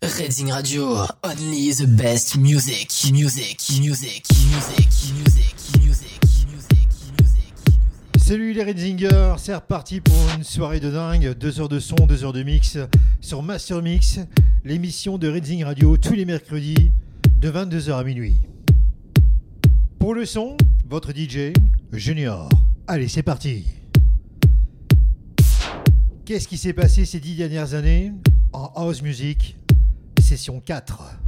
Reading Radio, only the best music, music, music, music, music, music, music, music. Salut les Redzingers, c'est reparti pour une soirée de dingue, 2 heures de son, 2 heures de mix sur Master Mix, l'émission de Redzing Radio tous les mercredis de 22h à minuit. Pour le son, votre DJ Junior. Allez, c'est parti. Qu'est-ce qui s'est passé ces dix dernières années en house music? Session 4.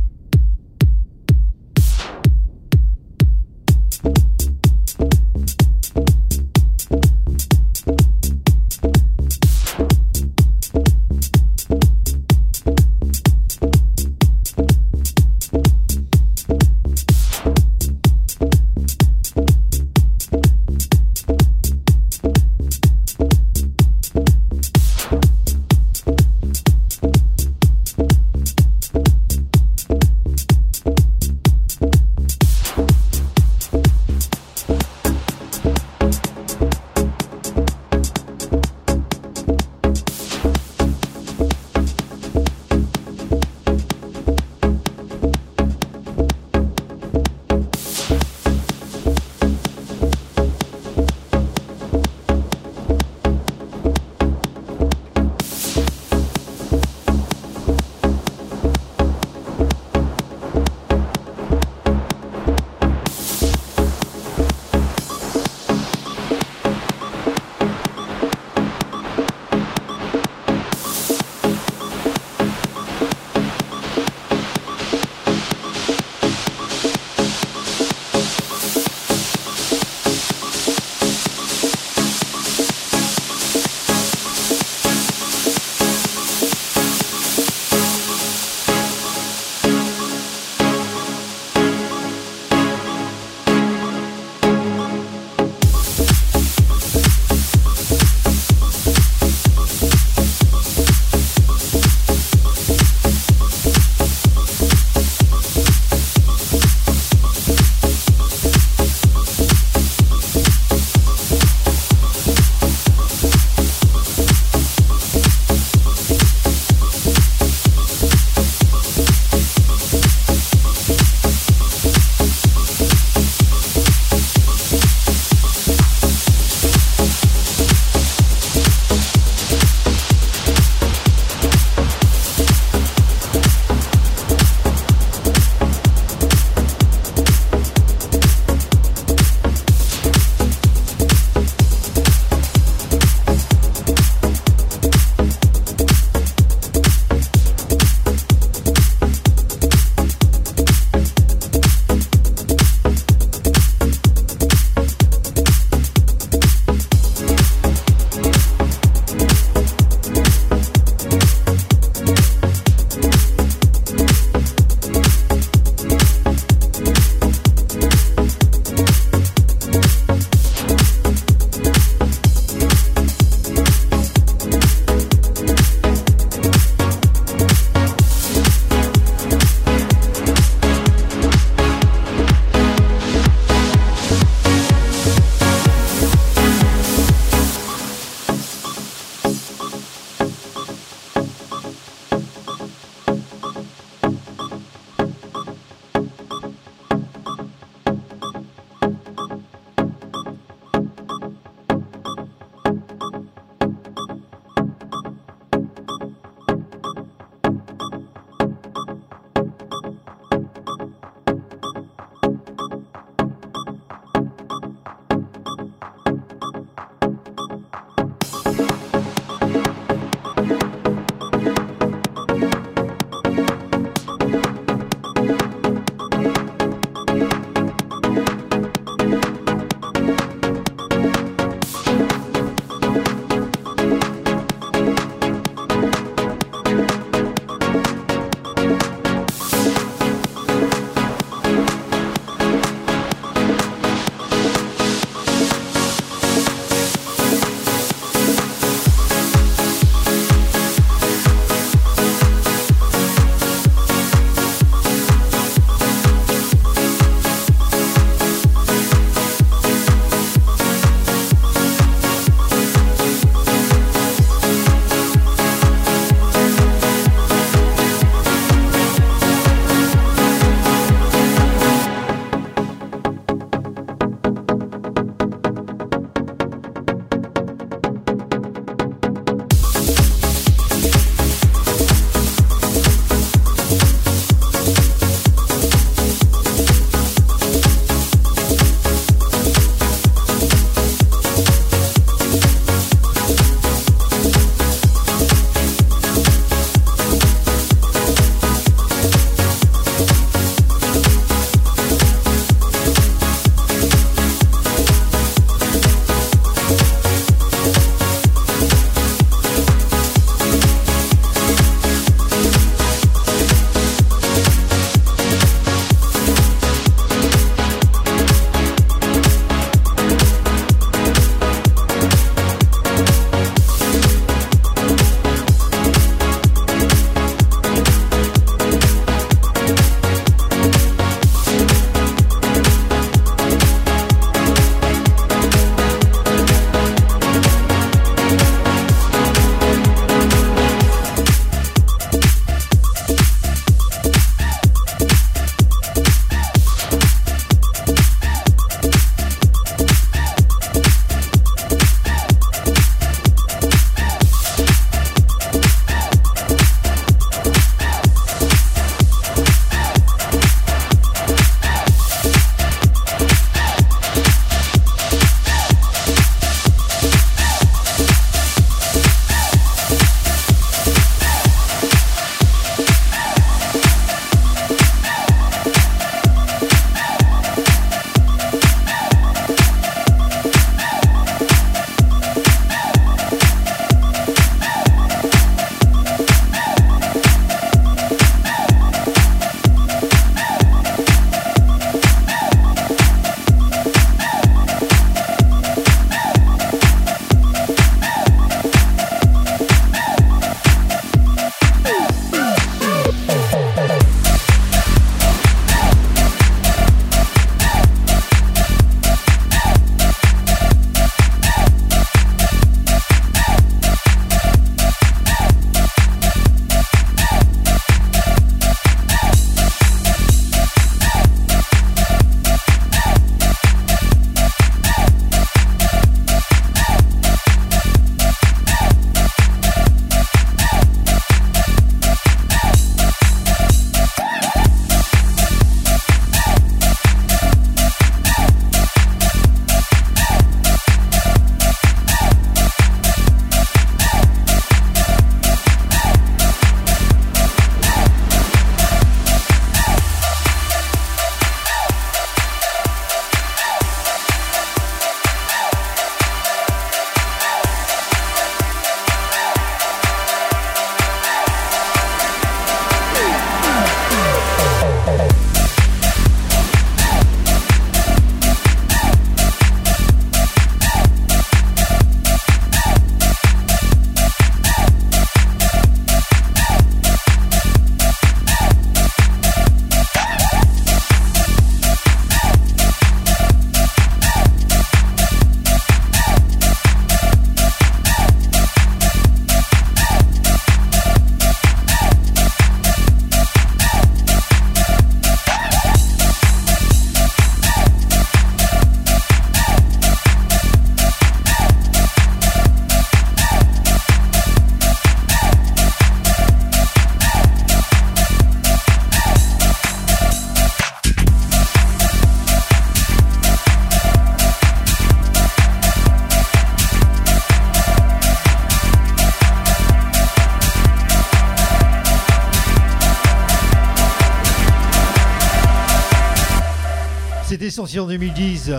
En 2010.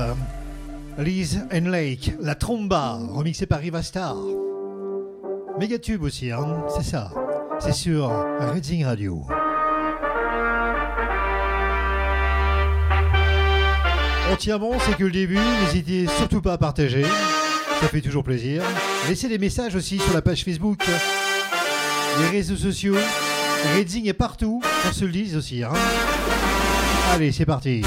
Liz and Lake, La Tromba, remixé par Riva Star. Mégatube aussi, hein, c'est ça. C'est sur Reading Radio. Entièrement, c'est que le début. N'hésitez surtout pas à partager. Ça fait toujours plaisir. Laissez des messages aussi sur la page Facebook, les réseaux sociaux. Reading est partout, on se le dise aussi. Hein. Allez, c'est parti.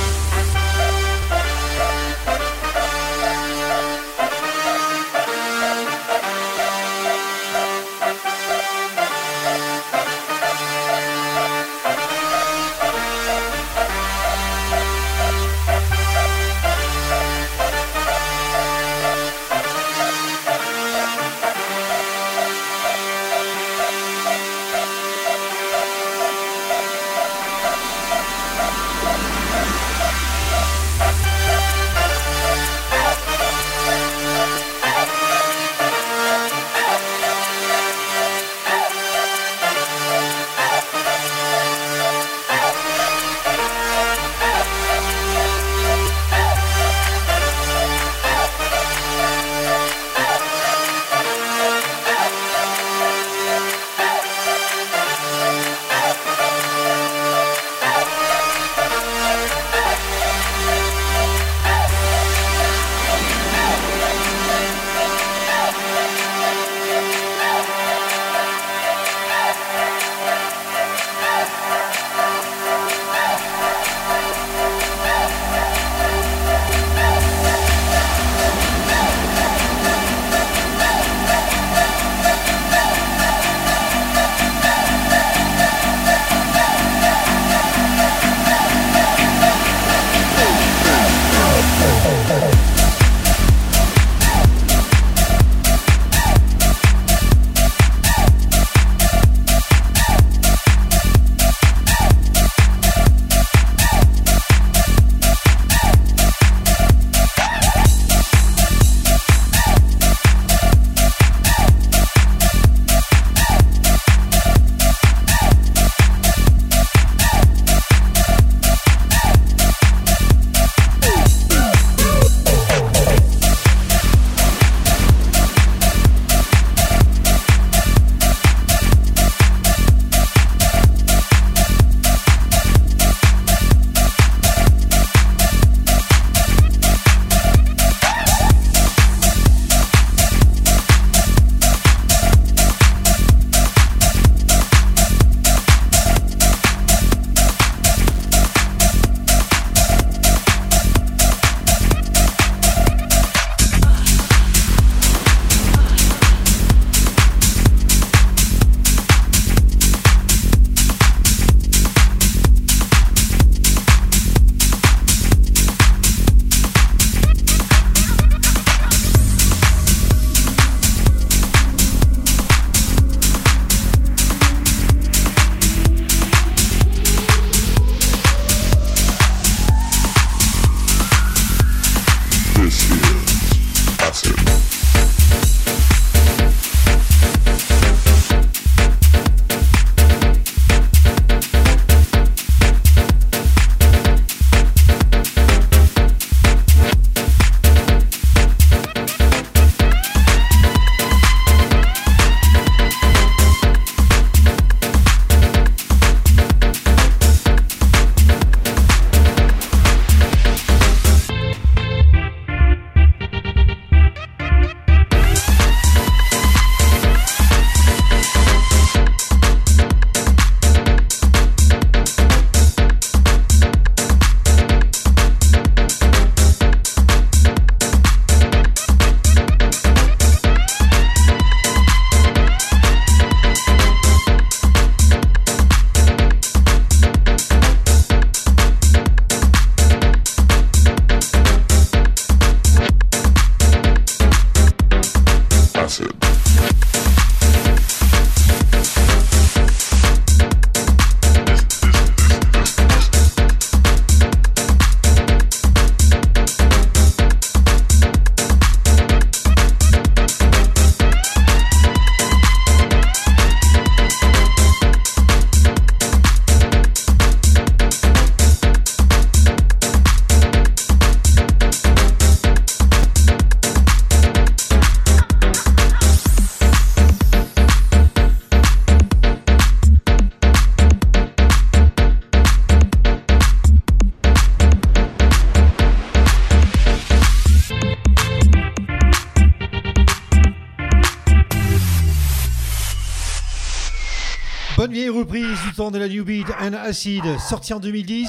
New Beat and Acid, sorti en 2010.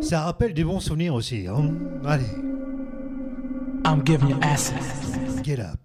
Ça rappelle des bons souvenirs aussi. Hein Allez. I'm giving you acid. Get up.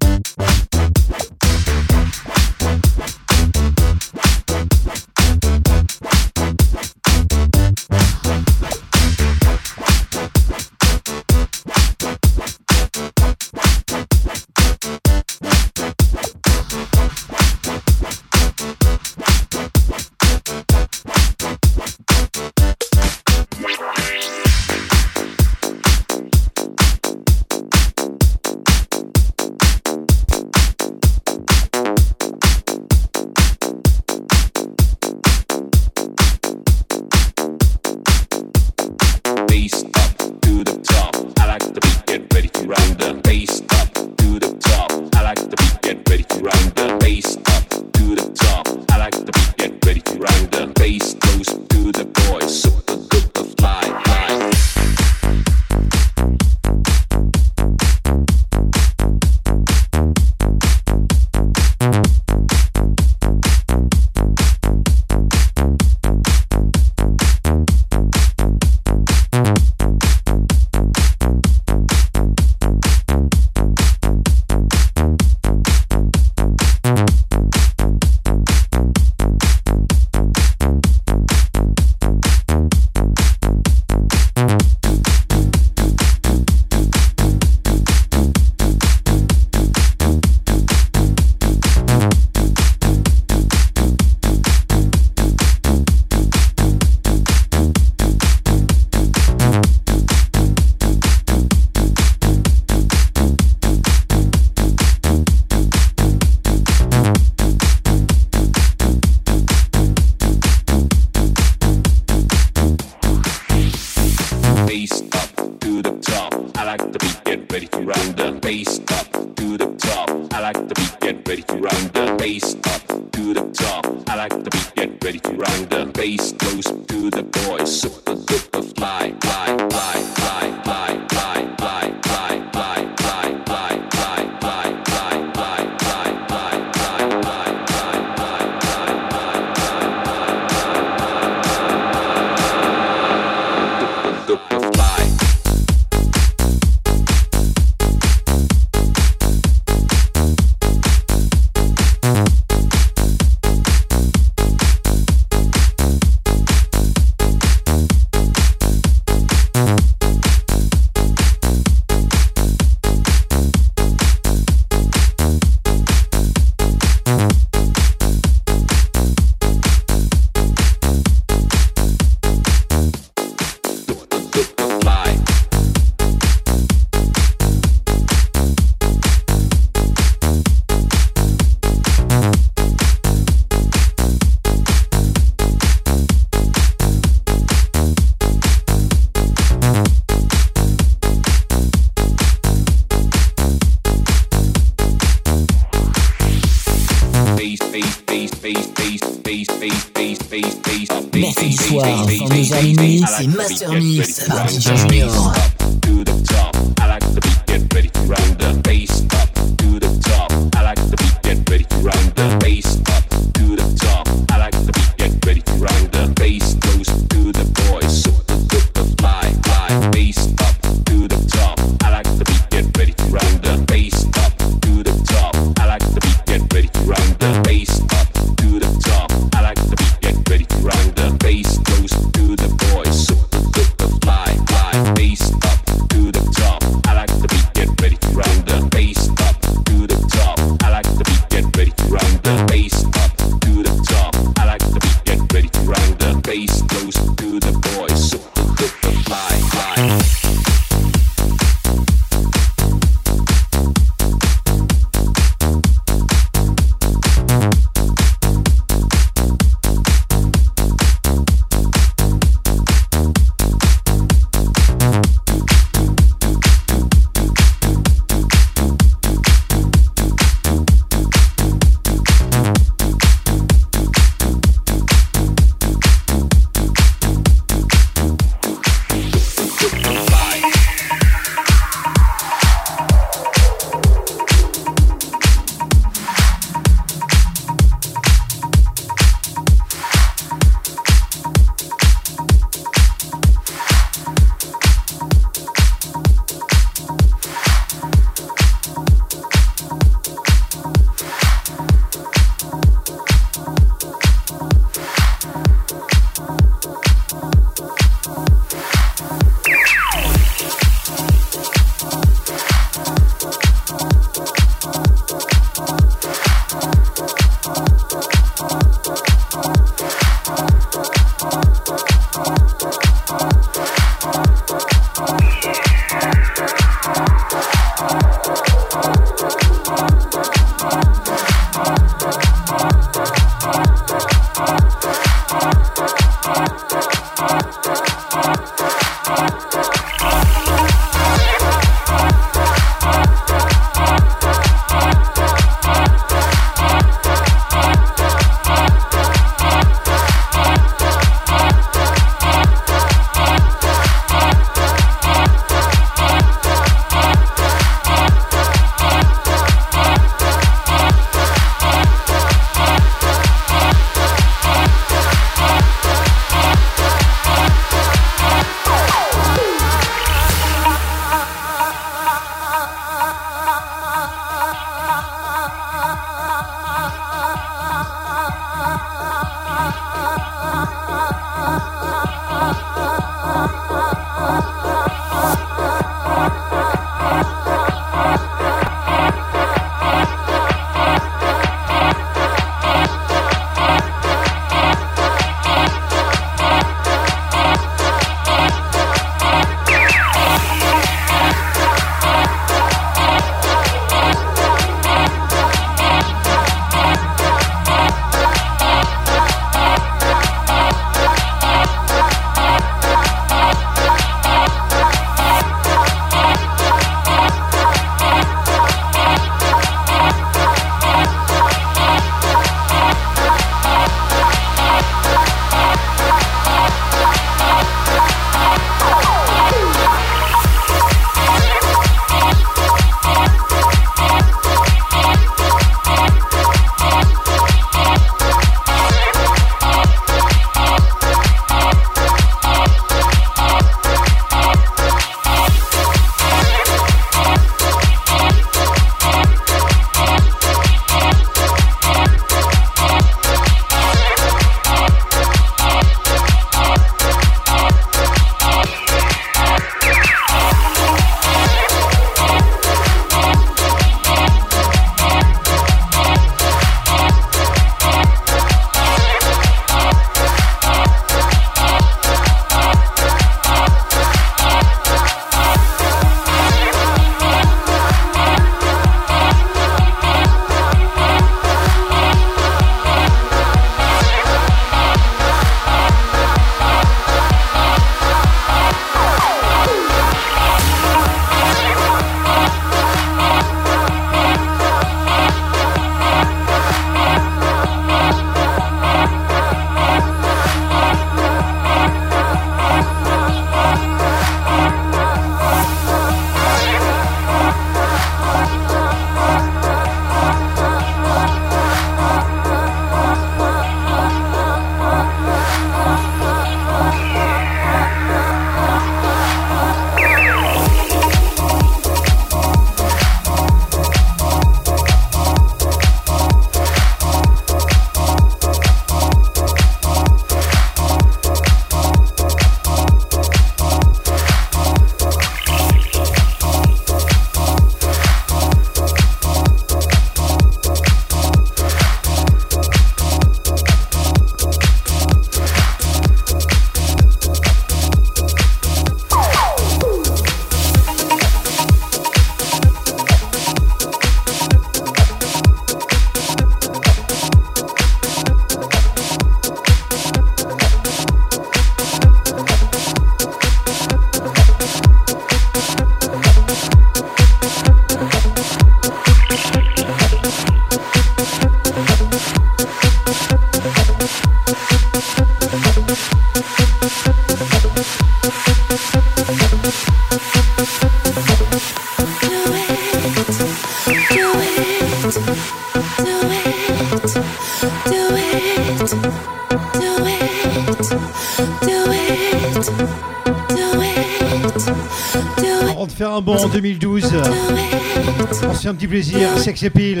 Un petit plaisir, Sex Appeal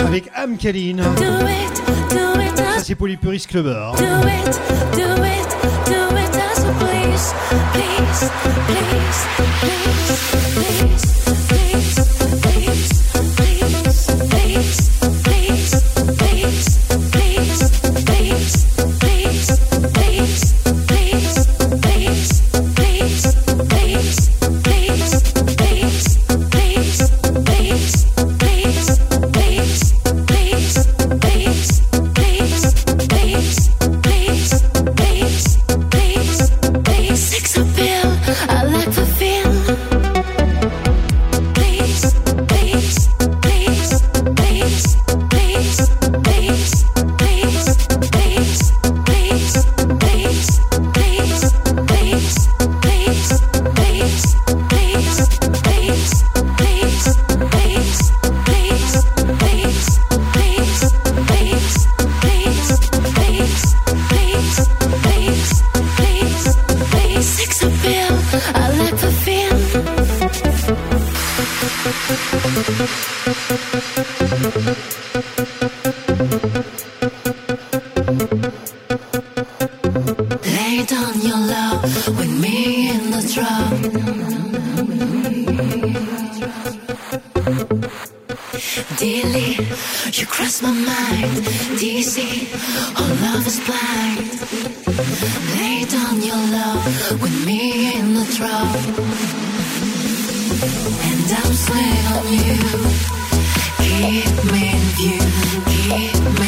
avec Amkaline. Ça c'est. Do it, do it, Keep me in view, keep me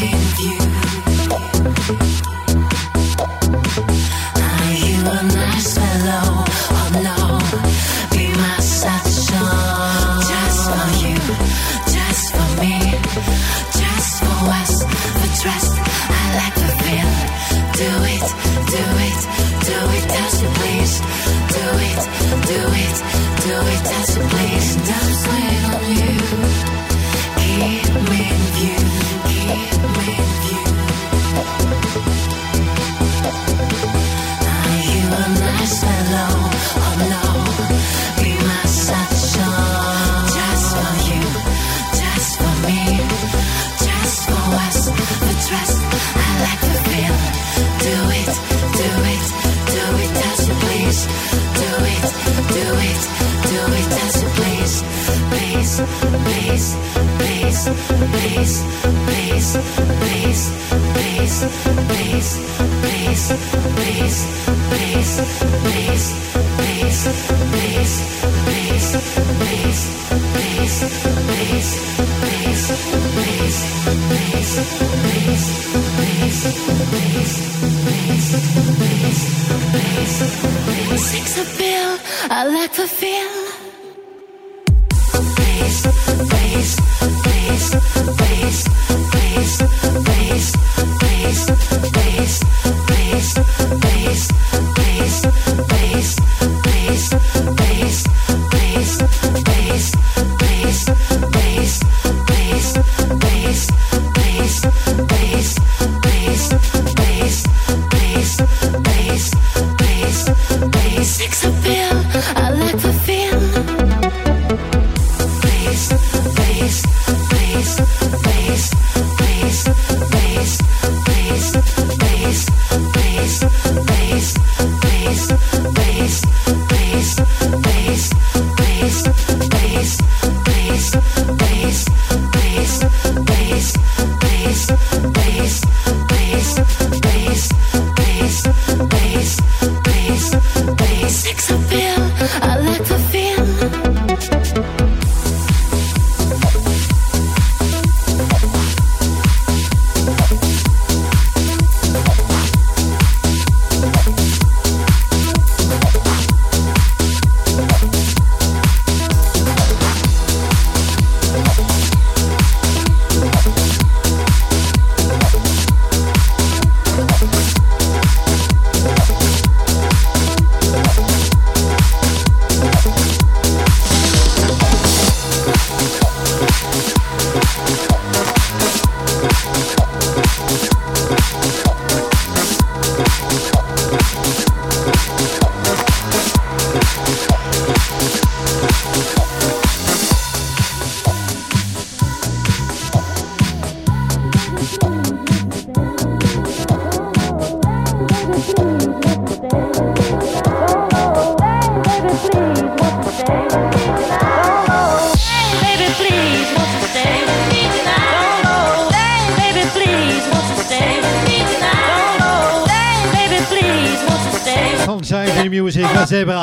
New Music, la zebra.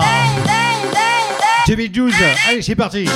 2012, allez, c'est parti.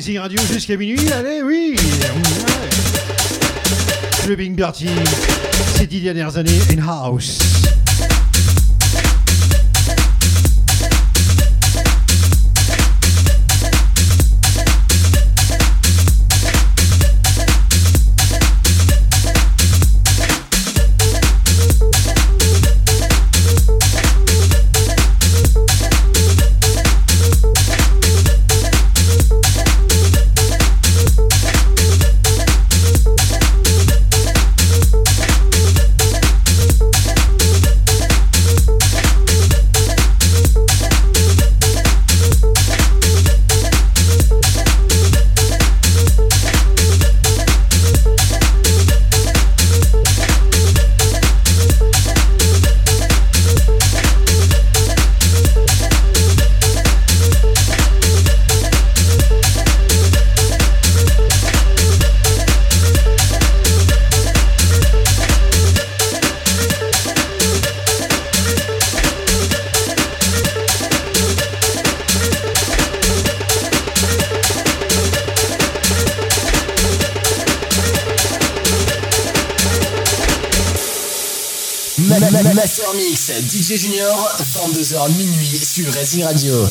Radio jusqu'à minuit. Allez, oui. Le Bing Bertie, ces dix dernières années in 22h minuit sur Racing Radio.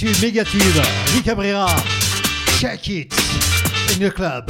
Vic Cabrera, check it in the club.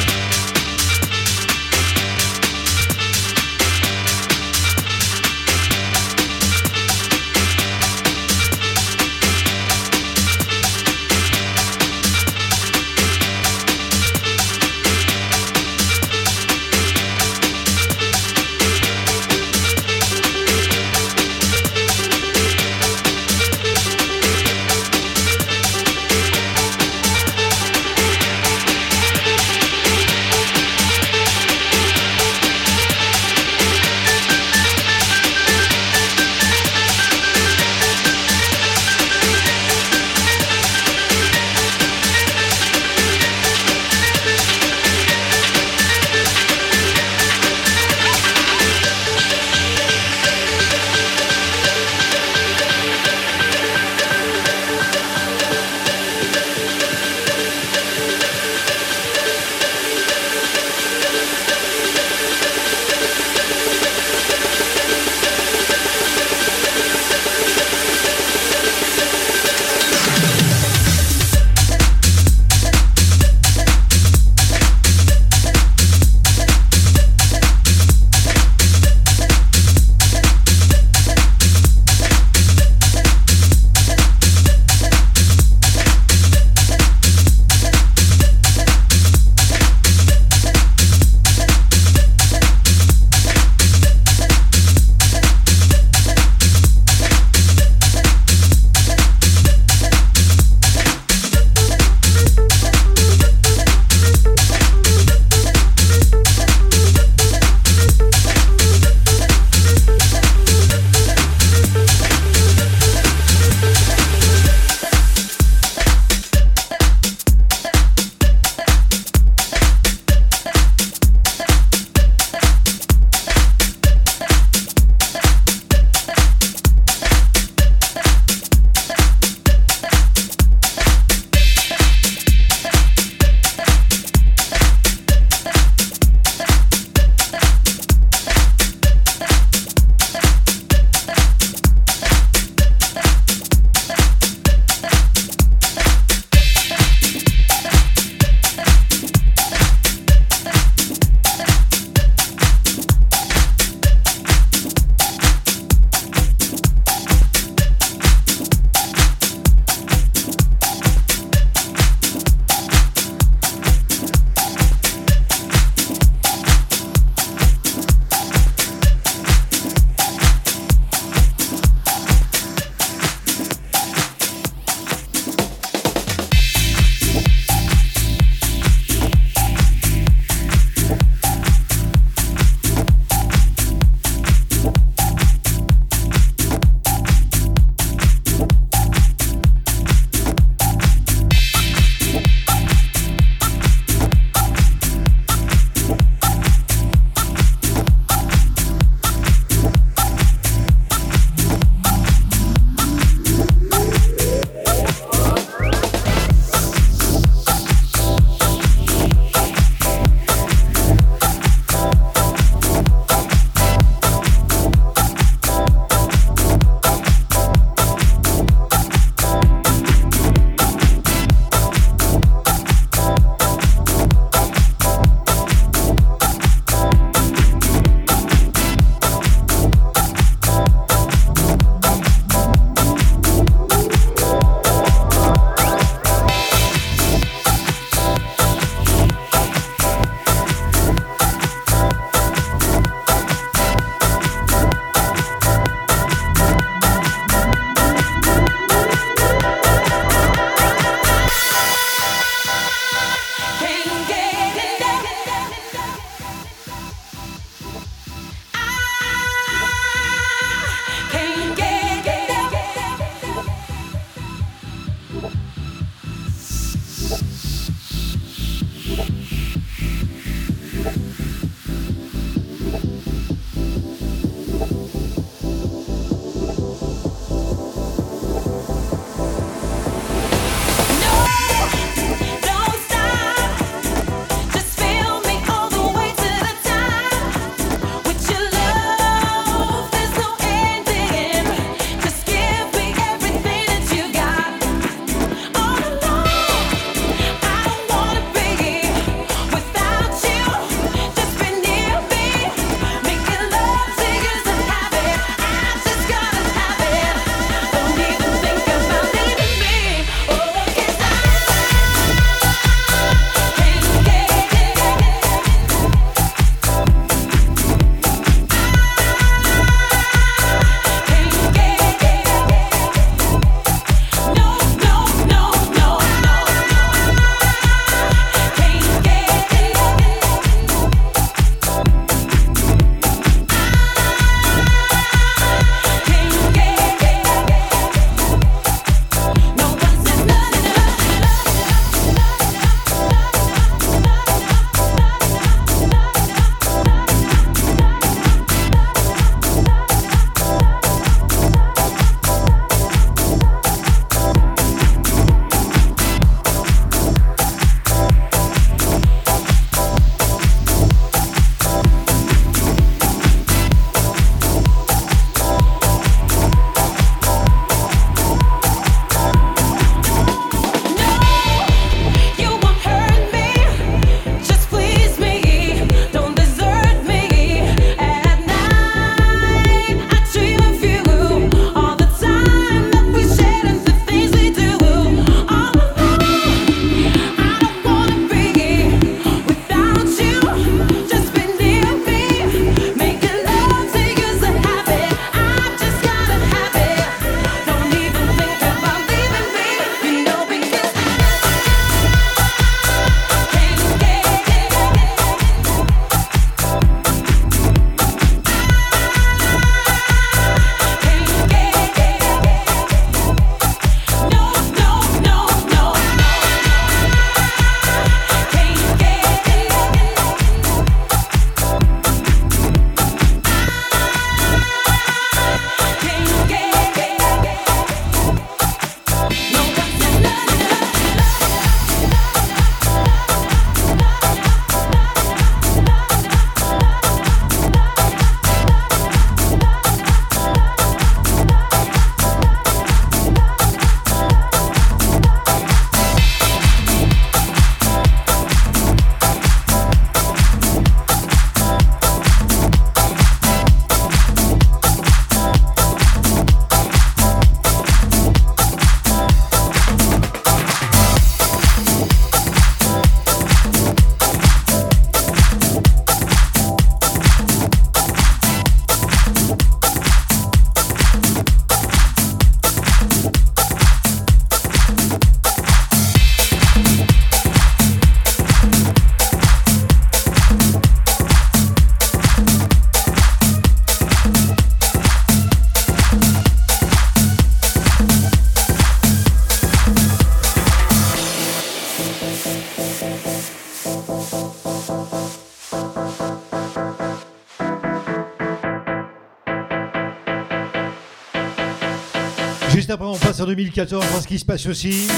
2014, je vois ce qui se passe aussi.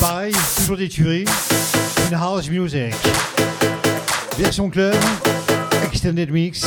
Pareil, toujours des tueries. Une house music. Version club, extended mix.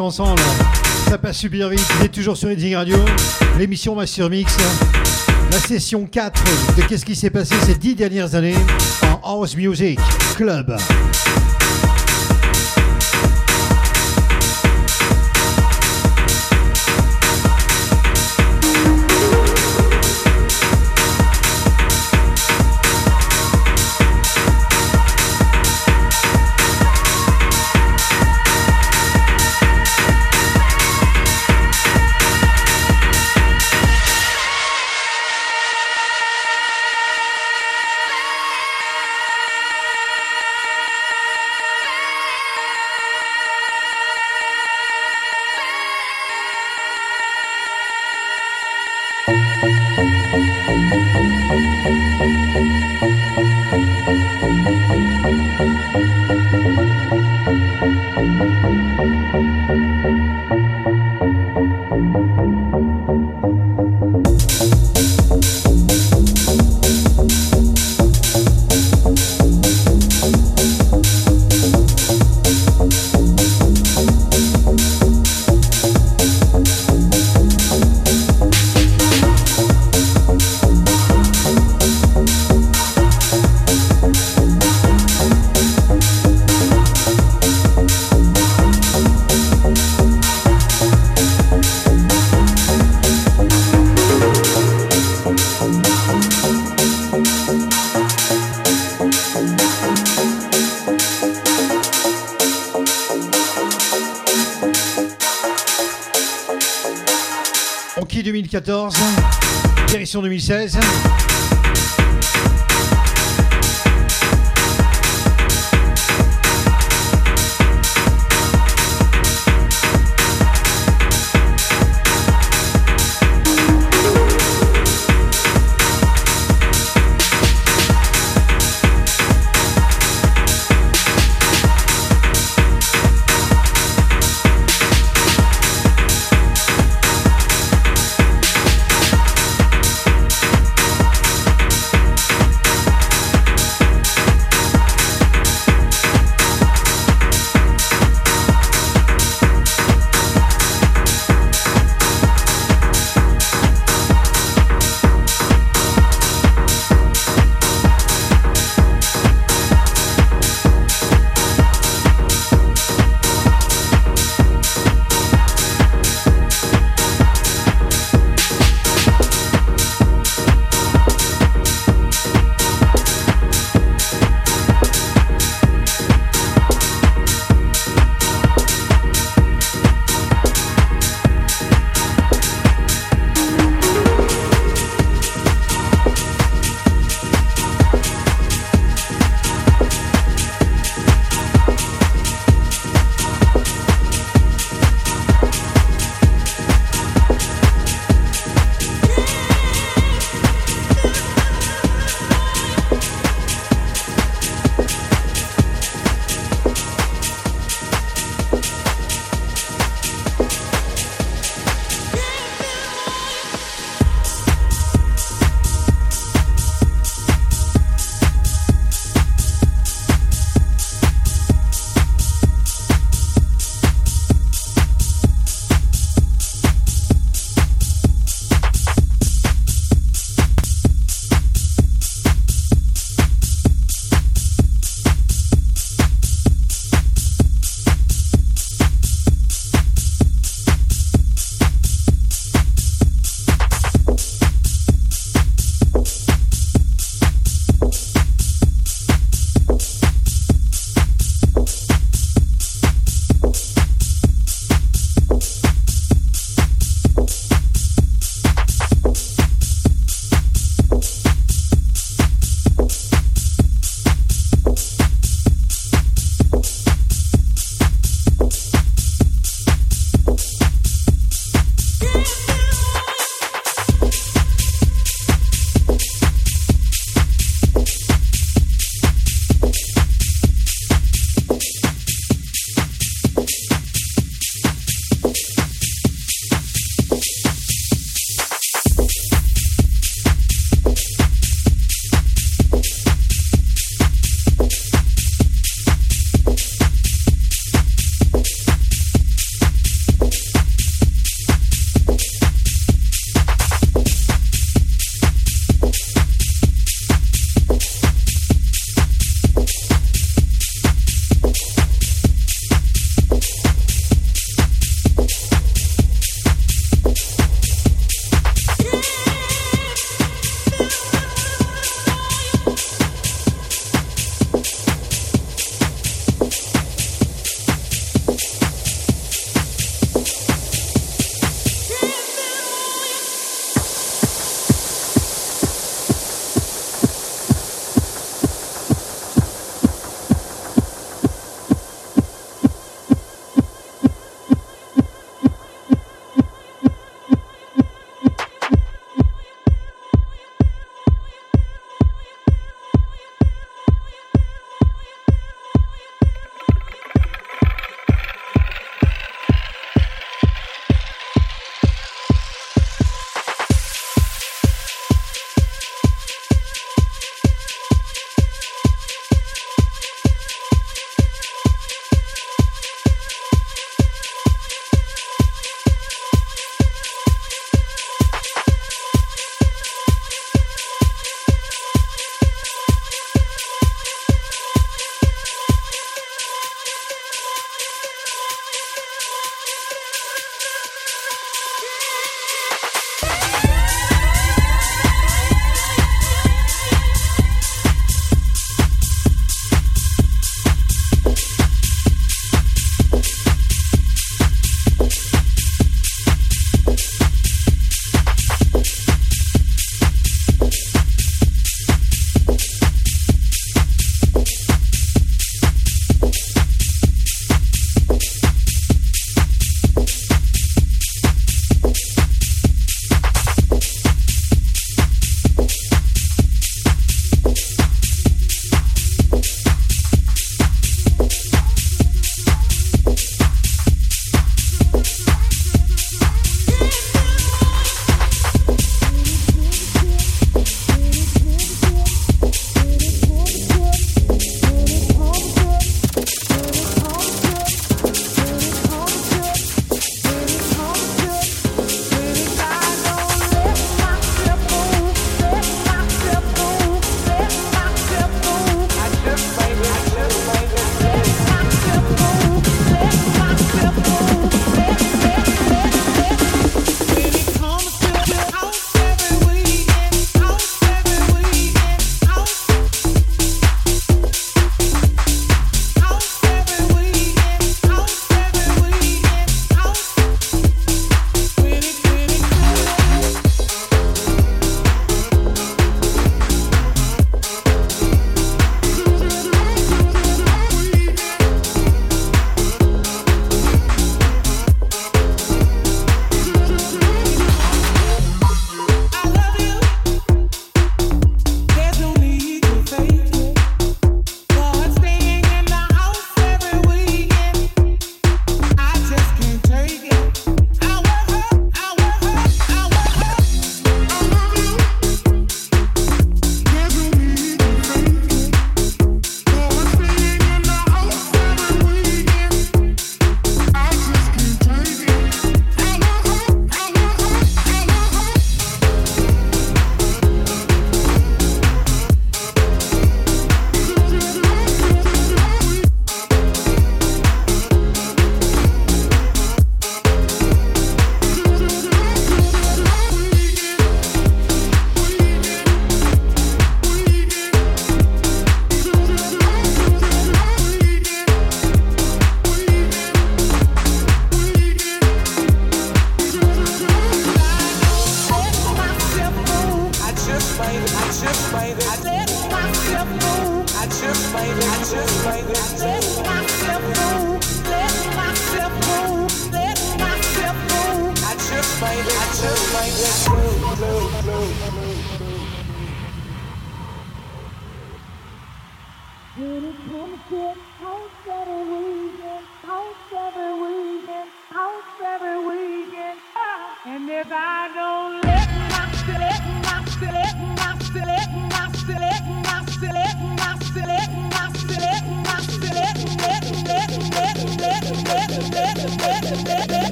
Ensemble. Ça passe super vite. Vous êtes toujours sur Reading Radio. L'émission Master Mix. La session 4 de Qu'est-ce qui s'est passé ces 10 dernières années en House Music Club.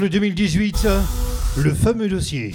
Le 2018, le fameux dossier.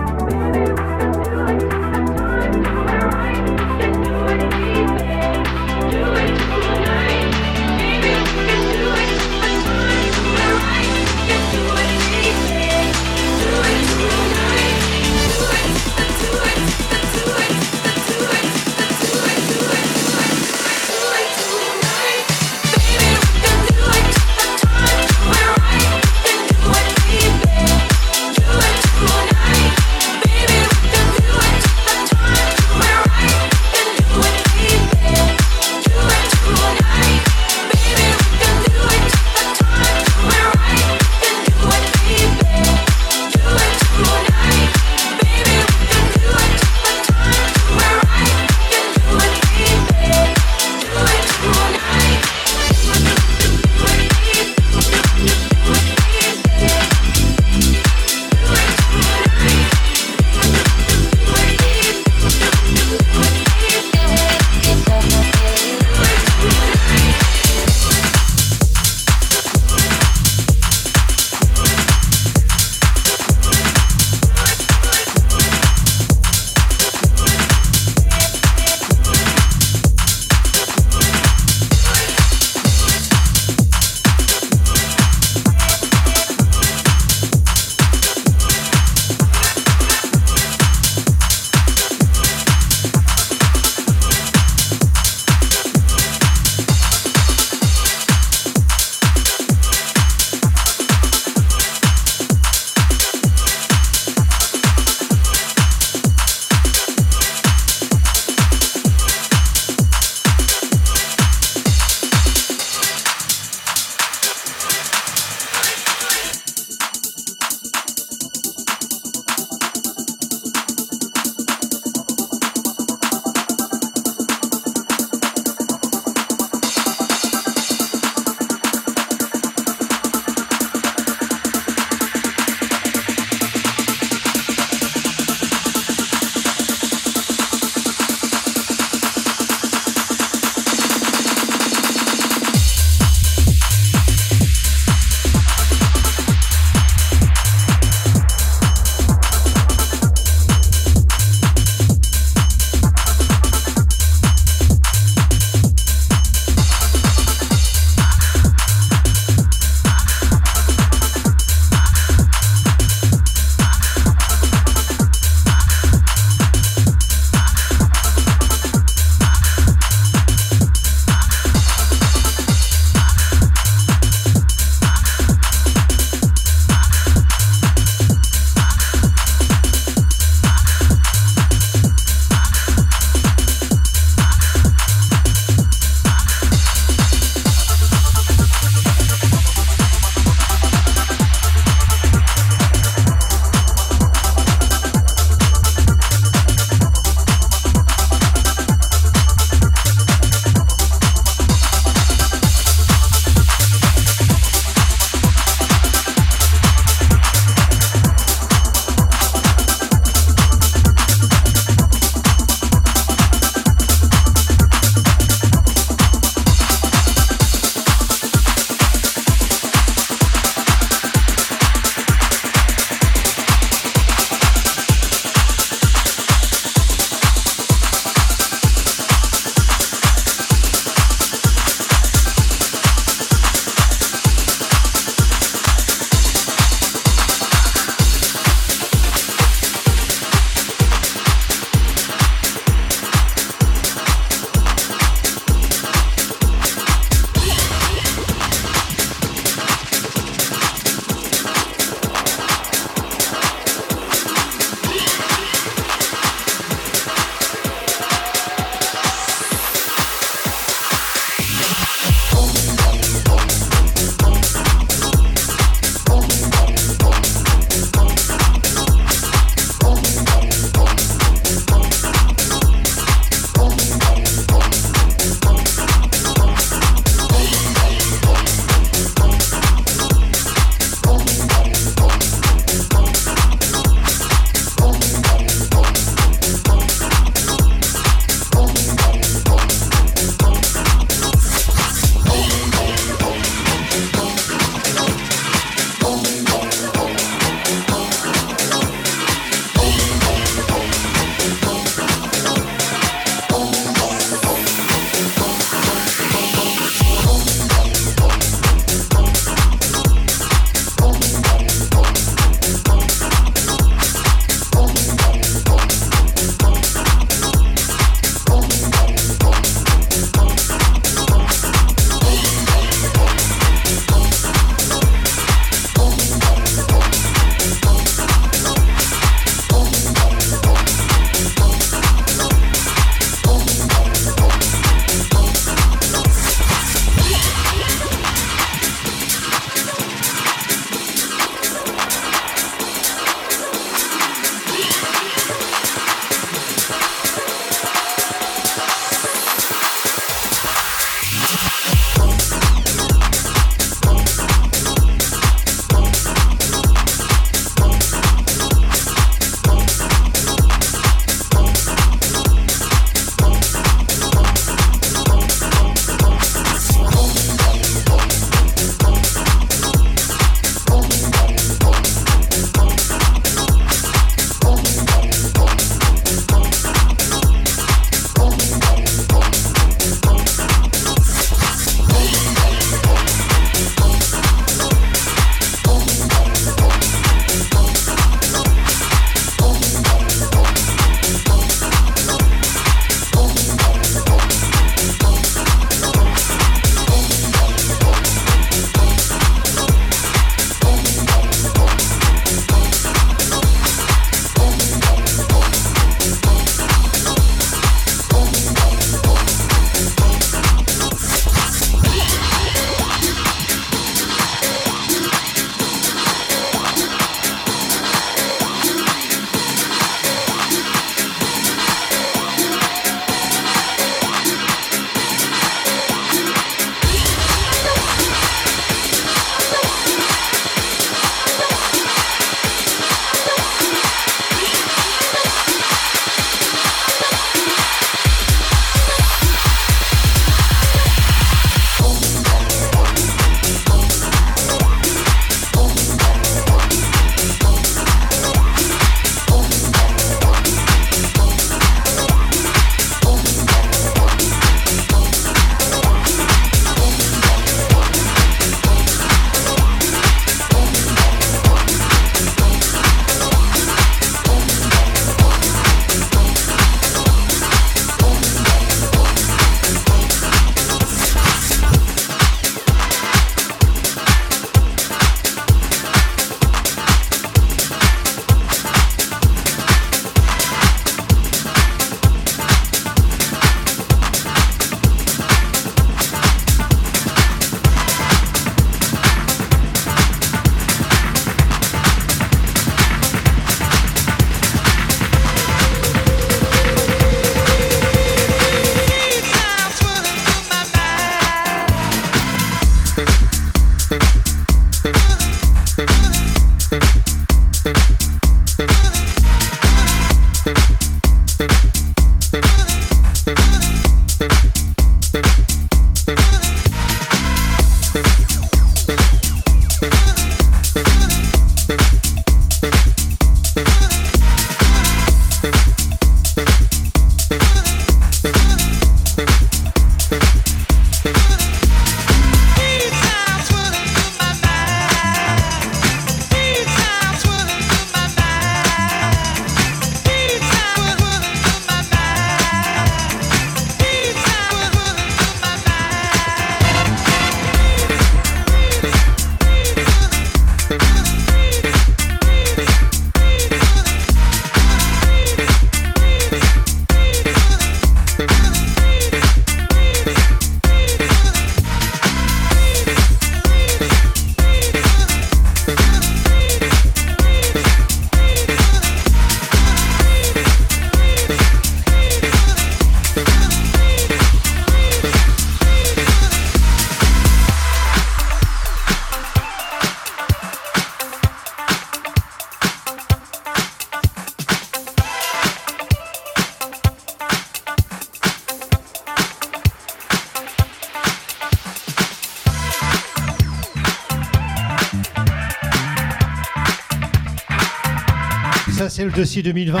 Dossier 2020.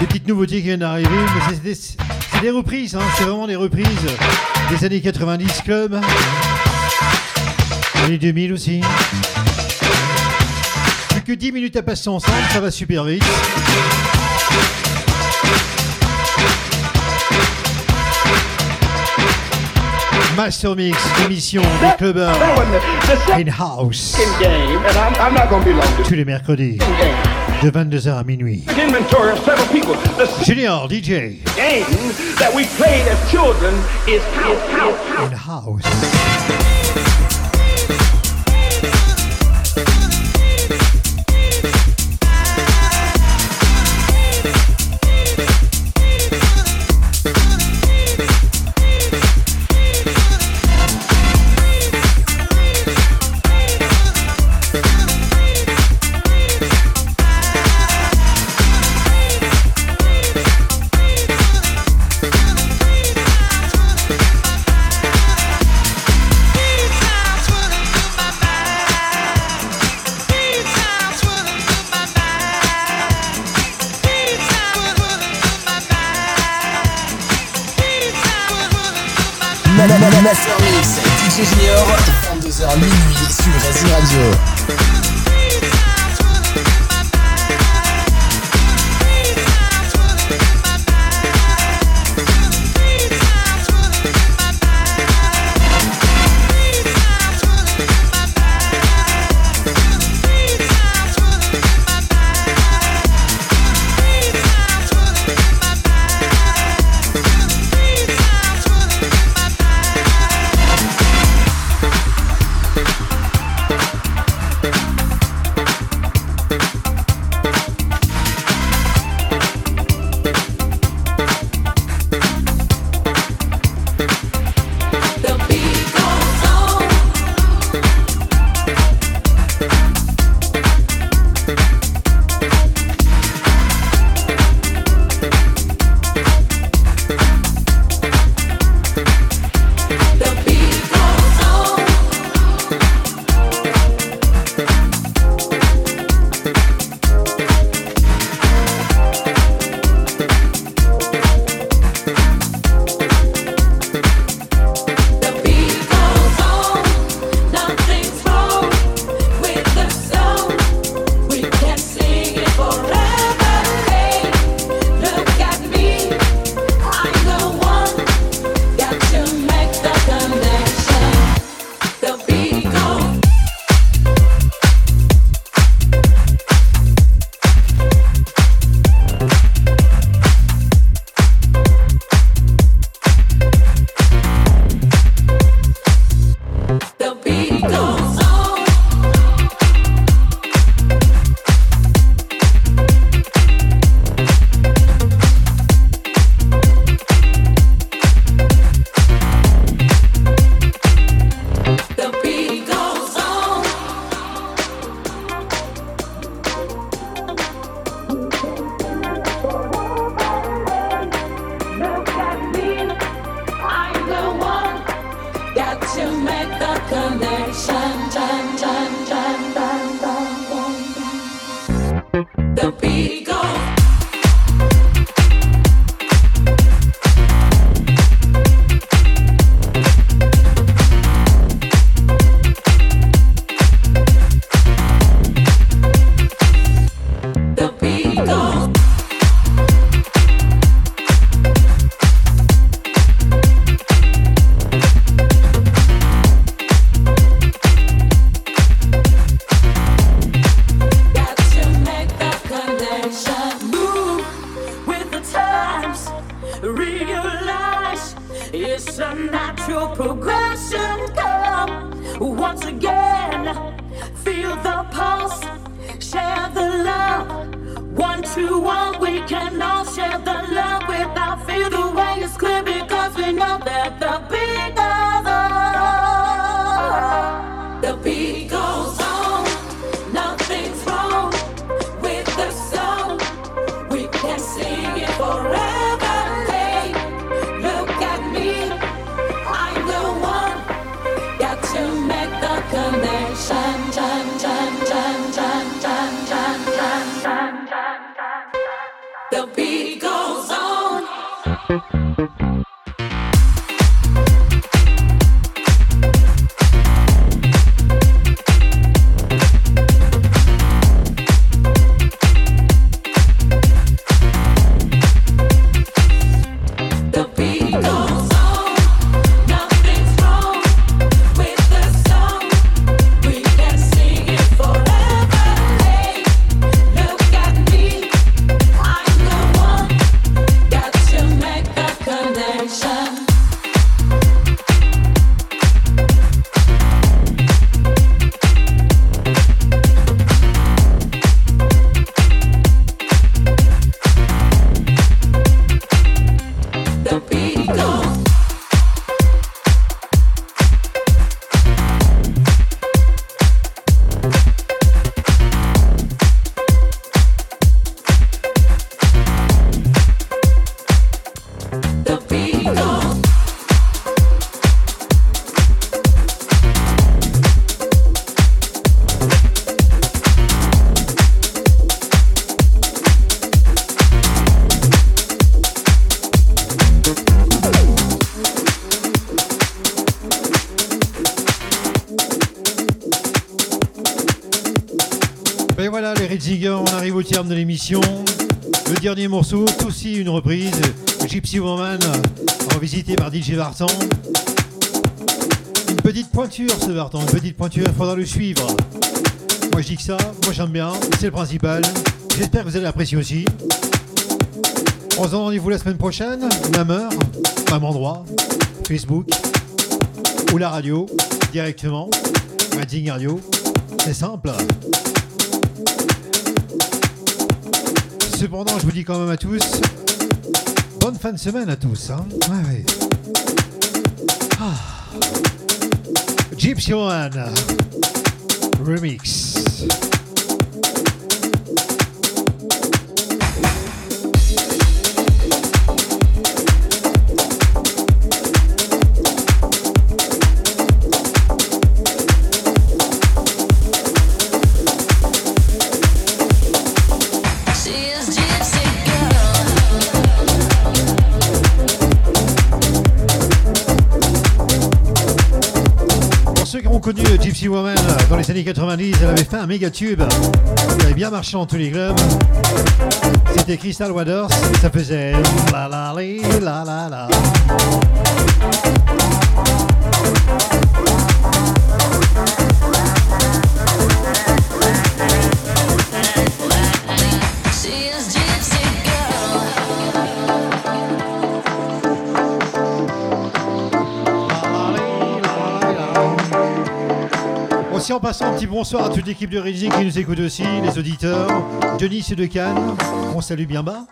Des petites nouveautés qui viennent d'arriver, mais c'est des, des, reprises, hein. c'est vraiment des reprises des années 90 club. Les 2000 aussi. Plus que 10 minutes à passer ensemble, ça va super vite. Master Mix, émission des clubbers in-house. Tous les mercredis, de 22h à minuit. Junior DJ. Game that we played as children is house. In house. Vartan. Une petite pointure ce Vartan, une petite pointure, il faudra le suivre. Moi je dis que ça, moi j'aime bien, c'est le principal. J'espère que vous allez apprécier aussi. On se donne rendez-vous la semaine prochaine, même heure, même endroit, Facebook ou la radio, directement, Reading Radio. C'est simple. cependant, je vous dis quand même à tous, bonne fin de semaine à tous. Hein. Gypsy One Remix. Gypsy Woman dans les années 90. Elle avait fait un méga tube. Elle avait bien marché tous les clubs. C'était Crystal Waters. Ça faisait la la la la la. En passant un petit bonsoir à toute l'équipe de Régie qui nous écoute aussi, les auditeurs, Denis de Cannes, on salue bien bas.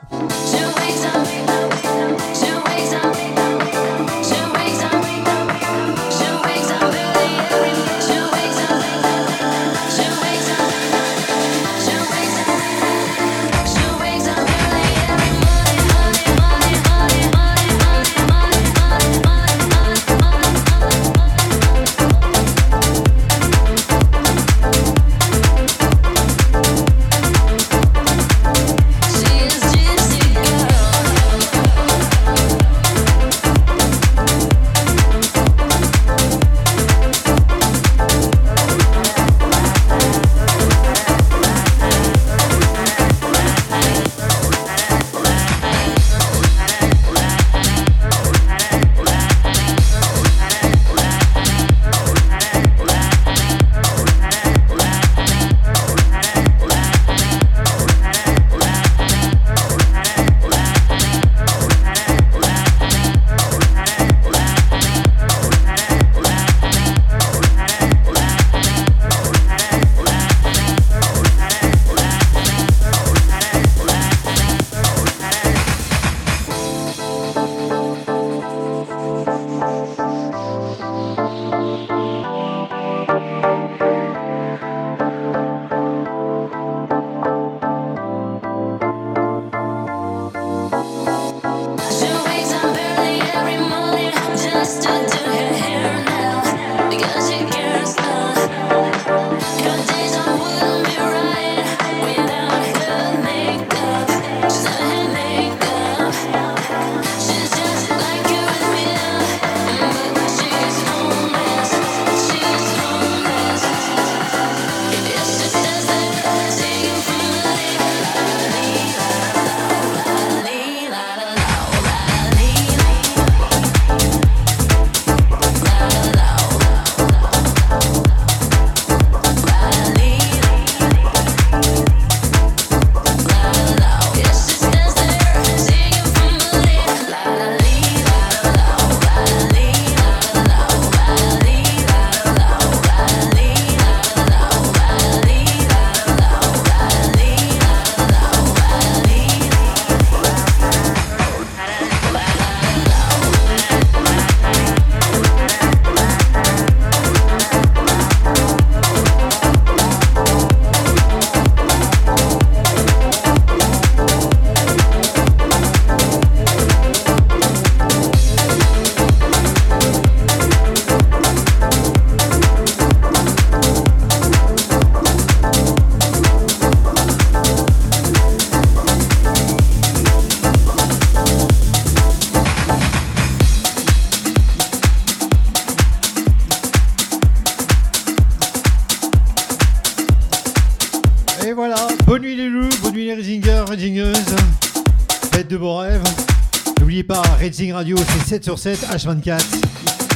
7 sur 7, H24.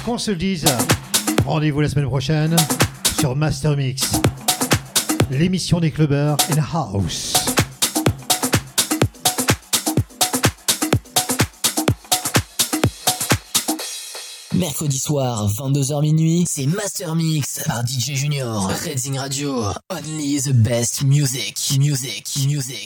Qu'on se le dise, rendez-vous la semaine prochaine sur Master Mix, l'émission des clubbers in house. Mercredi soir, 22h minuit, c'est Master Mix par DJ Junior, Redzing Radio. Only the best music, music, music.